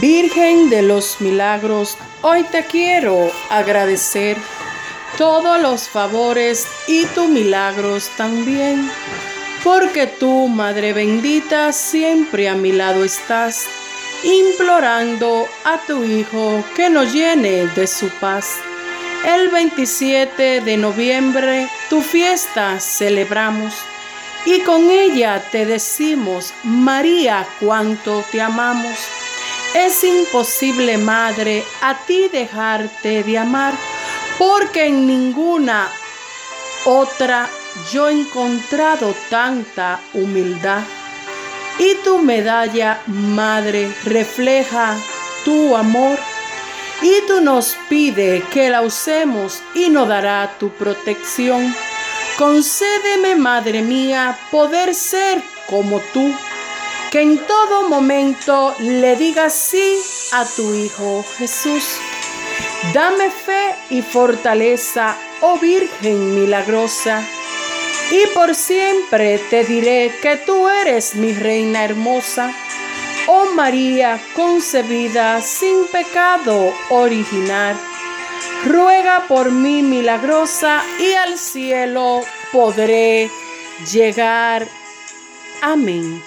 Virgen de los milagros, hoy te quiero agradecer todos los favores y tus milagros también, porque tú, Madre bendita, siempre a mi lado estás, implorando a tu Hijo que nos llene de su paz. El 27 de noviembre tu fiesta celebramos y con ella te decimos, María, cuánto te amamos. Es imposible, Madre, a ti dejarte de amar, porque en ninguna otra yo he encontrado tanta humildad. Y tu medalla, Madre, refleja tu amor. Y tú nos pide que la usemos y nos dará tu protección. Concédeme, Madre mía, poder ser como tú que en todo momento le digas sí a tu Hijo Jesús. Dame fe y fortaleza, oh Virgen milagrosa, y por siempre te diré que tú eres mi reina hermosa, oh María concebida sin pecado original. Ruega por mí milagrosa y al cielo podré llegar. Amén.